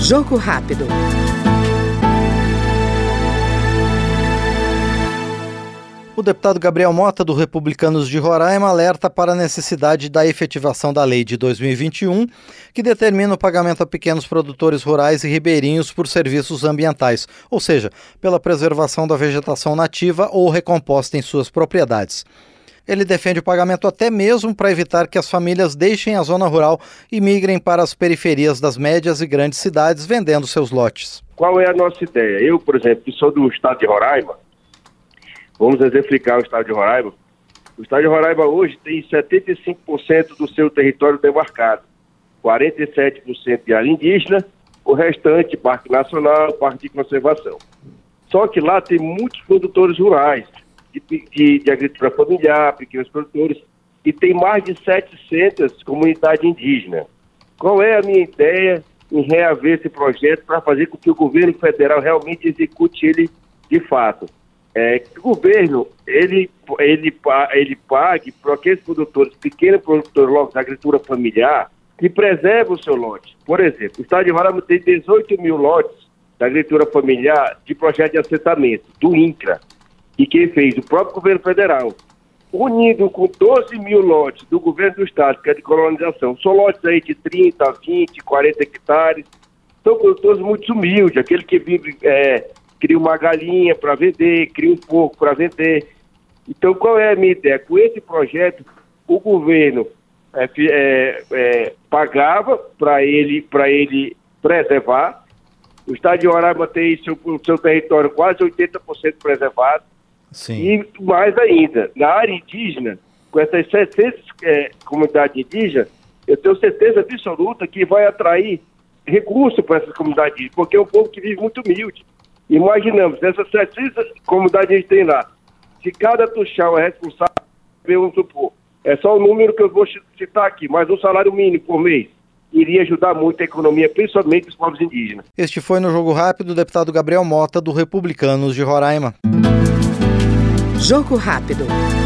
Jogo rápido. O deputado Gabriel Mota, do Republicanos de Roraima, alerta para a necessidade da efetivação da lei de 2021, que determina o pagamento a pequenos produtores rurais e ribeirinhos por serviços ambientais, ou seja, pela preservação da vegetação nativa ou recomposta em suas propriedades. Ele defende o pagamento até mesmo para evitar que as famílias deixem a zona rural e migrem para as periferias das médias e grandes cidades vendendo seus lotes. Qual é a nossa ideia? Eu, por exemplo, que sou do estado de Roraima, Vamos exemplificar o estado de Roraima. O estado de Roraima hoje tem 75% do seu território demarcado, 47% de área indígena, o restante Parque Nacional, Parque de Conservação. Só que lá tem muitos produtores rurais, de, de, de agricultura familiar, pequenos produtores, e tem mais de 700 comunidades indígenas. Qual é a minha ideia em reaver esse projeto para fazer com que o governo federal realmente execute ele de fato? é, que o governo ele, ele, ele pague para aqueles produtores, pequenos produtores logo da agricultura familiar, que preservam o seu lote. Por exemplo, o estado de Roraima tem 18 mil lotes da agricultura familiar de projeto de assentamento, do INCRA, e quem fez? O próprio governo federal. Unido com 12 mil lotes do governo do estado, que é de colonização, são lotes aí de 30, 20, 40 hectares, são produtores muito humildes, aquele que vive é, cria uma galinha para vender, cria um porco para vender. Então, qual é a minha ideia? Com esse projeto, o governo é, é, é, pagava para ele, ele preservar. O estado de Roraima tem seu, seu território quase 80% preservado. Sim. E mais ainda, na área indígena, com essas 700 é, comunidades indígenas, eu tenho certeza absoluta que vai atrair recursos para essas comunidades, porque é um povo que vive muito humilde. Imaginamos, nessas 700 comunidades que a gente tem lá, se cada tuchão é responsável, vamos supor, é só o número que eu vou citar aqui, mas um salário mínimo por mês iria ajudar muito a economia, principalmente dos povos indígenas. Este foi no Jogo Rápido o deputado Gabriel Mota, do Republicanos de Roraima. Jogo Rápido.